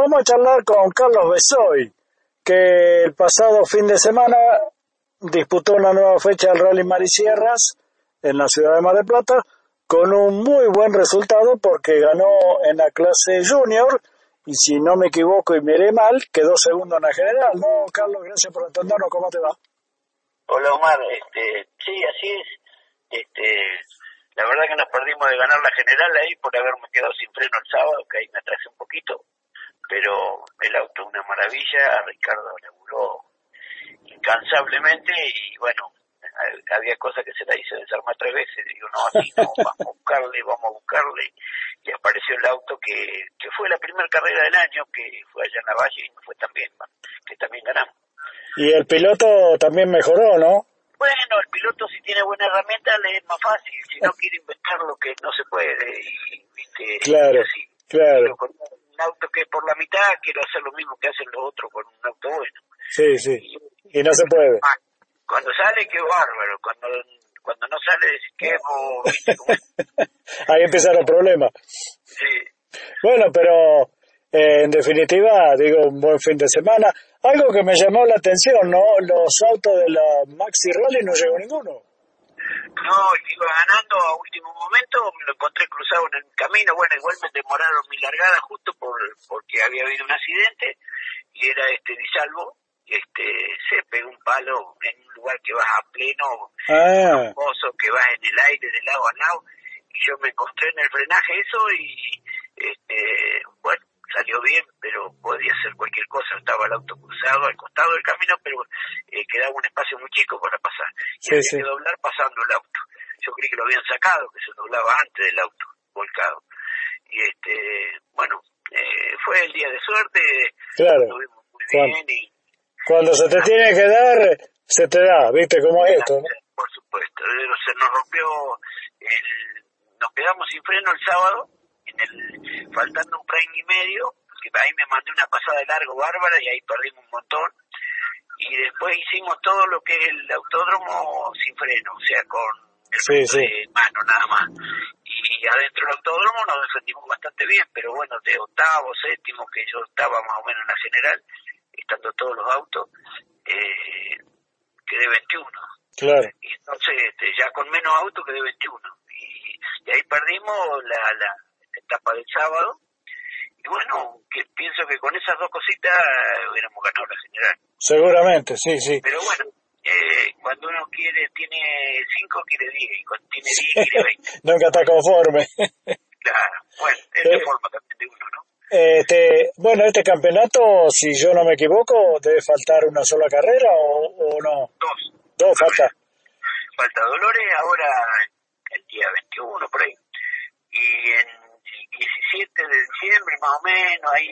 vamos a charlar con Carlos Besoy, que el pasado fin de semana disputó una nueva fecha del Rally Marisierras en la ciudad de Mar del Plata con un muy buen resultado porque ganó en la clase junior y si no me equivoco y miré mal, quedó segundo en la general. No, Carlos, gracias por atendernos. ¿Cómo te va? Hola Omar, este, sí, así es. Este, la verdad que nos perdimos de ganar la general ahí por haberme quedado sin freno el sábado, que ahí me atrasé un poquito, pero el auto una maravilla, Ricardo laburó incansablemente y bueno, había cosas que se la hizo desarmar tres veces, digo, no, así no, vamos a buscarle, vamos a buscarle, y apareció el auto que, que fue la primera carrera del año, que fue allá en la valle y fue también, que también ganamos. Y el piloto también mejoró, ¿no? Bueno, el piloto si tiene buena herramienta le es más fácil, si no quiere inventar lo que no se puede, y, ¿viste? Claro, claro. con un auto que por la mitad, quiero hacer lo mismo que hacen los otros con un auto bueno. Sí, sí, y, no se puede. Ah, cuando sale, qué bárbaro, cuando cuando no sale, qué Ahí empiezan los problemas. Sí. Bueno, pero eh, en definitiva, digo, un buen fin de semana. Algo que me llamó la atención, ¿no? Los autos de la Maxi Rally no llegó ninguno. No, iba ganando a último momento, me lo encontré cruzado en el camino, bueno, igual me demoraron mi largada justo por porque había habido un accidente y era este disalvo, este se pegó un palo en un lugar que vas a pleno, ah. que vas en el aire de lado a lado y yo me encontré en el frenaje eso y este bueno salió bien, pero podía ser cualquier cosa. Estaba el auto cruzado al costado del camino, pero eh, quedaba un espacio muy chico para pasar. Y sí, había que doblar pasando el auto. Yo creí que lo habían sacado, que se doblaba antes del auto, volcado. Y este, bueno, eh, fue el día de suerte. Claro. muy bien y, cuando se te tiene que dar, se te da, ¿viste cómo es esto? Por supuesto. Se nos rompió el, nos quedamos sin freno el sábado faltando un frame y medio, que ahí me mandé una pasada de largo bárbara y ahí perdimos un montón. Y después hicimos todo lo que es el autódromo sin freno, o sea, con el sí, mano nada más. Y adentro del autódromo nos defendimos bastante bien, pero bueno, de octavo, séptimo, que yo estaba más o menos en la general, estando todos los autos, eh, quedé 21. Claro. Y entonces, este, ya con menos autos quedé 21. Y, y ahí perdimos la, la, etapa del sábado. Y bueno, que pienso que con esas dos cositas hubiéramos ganado la general. Seguramente, sí, sí. Pero bueno, eh, cuando uno quiere, tiene cinco, quiere diez, y cuando tiene diez, quiere veinte. Nunca está conforme. claro, bueno, es la forma también de uno, ¿no? Este, bueno, este campeonato, si yo no me equivoco, debe faltar una sola carrera o, o no. Dos. Dos, falta. Falta Dolores ahora el día 21, por ahí. Y en 17 de diciembre, más o menos, ahí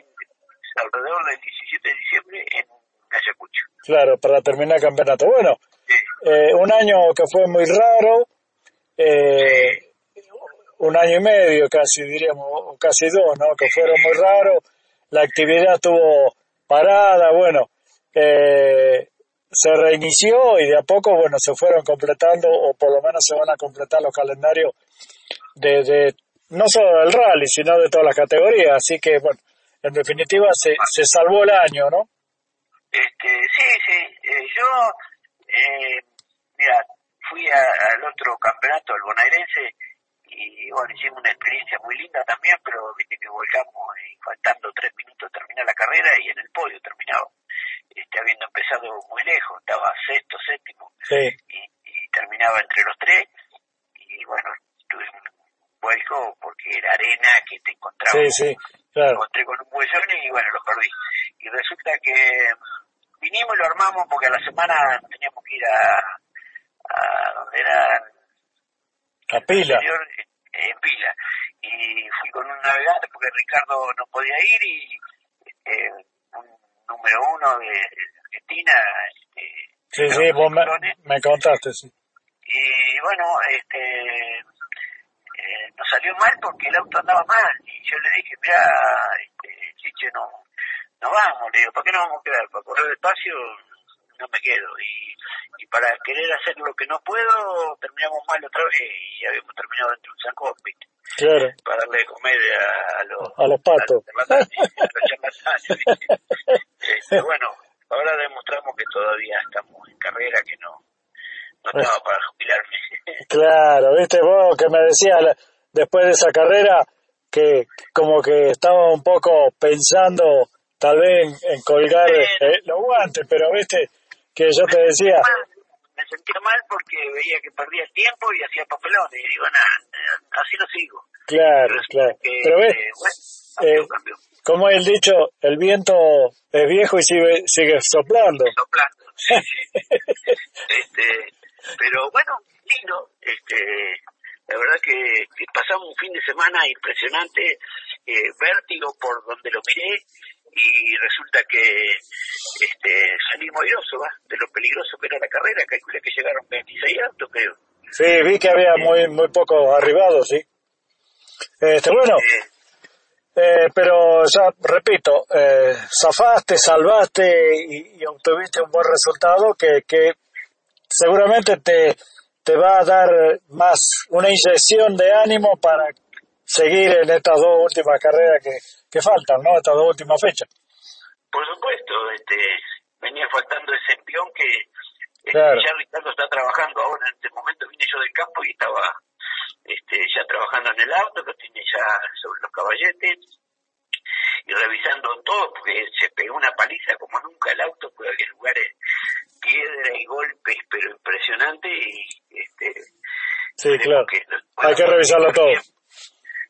alrededor del 17 de diciembre en Ayacucho. Claro, para terminar el campeonato. Bueno, eh, un año que fue muy raro, eh, un año y medio casi, diríamos, o casi dos, ¿no? Que fueron muy raros, la actividad estuvo parada, bueno, eh, se reinició y de a poco, bueno, se fueron completando, o por lo menos se van a completar los calendarios de, de no solo del rally, sino de todas las categorías. Así que, bueno, en definitiva se, se salvó el año, ¿no? Este, sí, sí. Eh, yo, eh, mira, fui al otro campeonato, el bonaerense, y bueno, hicimos una experiencia muy linda también, pero viste que volcamos y faltando tres minutos terminar la carrera y en el podio terminaba. Este, habiendo empezado muy lejos, estaba sexto, séptimo, sí. y, y terminaba entre los tres, y bueno, tuvimos vuelco porque era arena que te encontraba. Sí, sí, claro. encontré con un huesón y bueno, lo perdí. Y resulta que mm, vinimos y lo armamos porque a la semana teníamos que ir a, a donde era... A Pila. en Pila. Y fui con un navegante porque Ricardo no podía ir y este, un número uno de Argentina. Este, sí, sí, vos me, me contaste, sí. Y bueno, este nos salió mal porque el auto andaba mal. Y yo le dije, mira, este, Chiche, no, no vamos. Le digo, ¿para qué no vamos a quedar? Para correr despacio no me quedo. Y, y para querer hacer lo que no puedo, terminamos mal otra vez y habíamos terminado dentro de un saco, Claro. Para darle comer a, los, a los patos. A, este, bueno, ahora demostramos que todavía estamos en carrera, que no, no estaba para jubilarme. claro, viste vos que me decías después de esa carrera que como que estaba un poco pensando tal vez en, colgar eh, los guantes, pero viste que yo te decía... Me sentía mal porque veía que perdía el tiempo y hacía papelones y digo, nada, así no sigo. Claro, claro. pero ves, eh, como el dicho, el viento es viejo y sigue, sigue soplando. Soplando, sí, este, pero bueno, lindo, este, pasamos un fin de semana impresionante, eh, vértigo por donde lo miré y resulta que este, salimos airosos de lo peligroso que era la carrera, calculé que llegaron 26 autos, creo. Sí, vi que había muy muy pocos arribados, sí. Este, bueno, eh, pero ya repito, eh, zafaste, salvaste y, obtuviste un buen resultado que, que seguramente te, te va a dar más una inyección de ánimo para seguir en estas dos últimas carreras que, que faltan, ¿no? Estas dos últimas fechas. Por supuesto, este, venía faltando ese empión que este, ya Ricardo está trabajando ahora. En este momento vine yo del campo y estaba este, ya trabajando en el auto, lo tiene ya sobre los caballetes y revisando todo porque se pegó una paliza como nunca el auto, porque había lugares piedra y golpes, pero este sí, claro. hay que revisarlo todo.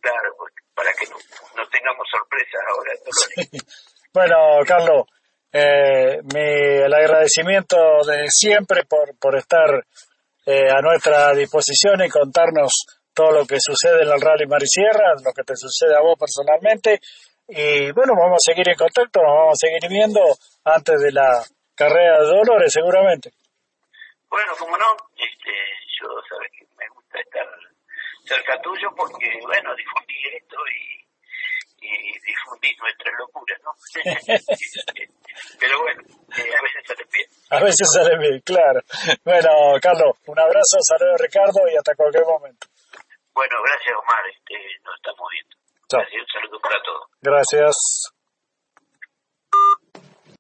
Claro, para que no, tengamos sorpresas ahora. bueno, Carlos, eh, mi, el agradecimiento de siempre por, por estar eh, a nuestra disposición y contarnos todo lo que sucede en el Rally Marisierra, lo que te sucede a vos personalmente. Y bueno, vamos a seguir en contacto, nos vamos a seguir viendo antes de la carrera de Dolores, seguramente. Bueno, como no, este, yo sabes que me gusta estar cerca tuyo porque, bueno, difundir esto y, y difundir nuestras locuras, ¿no? Pero bueno, eh, a veces sale bien. A veces sale bien, claro. Bueno, Carlos, un abrazo, saludos Ricardo y hasta cualquier momento. Bueno, gracias Omar, este, nos estamos viendo. Chao. un saludo para todos. Gracias.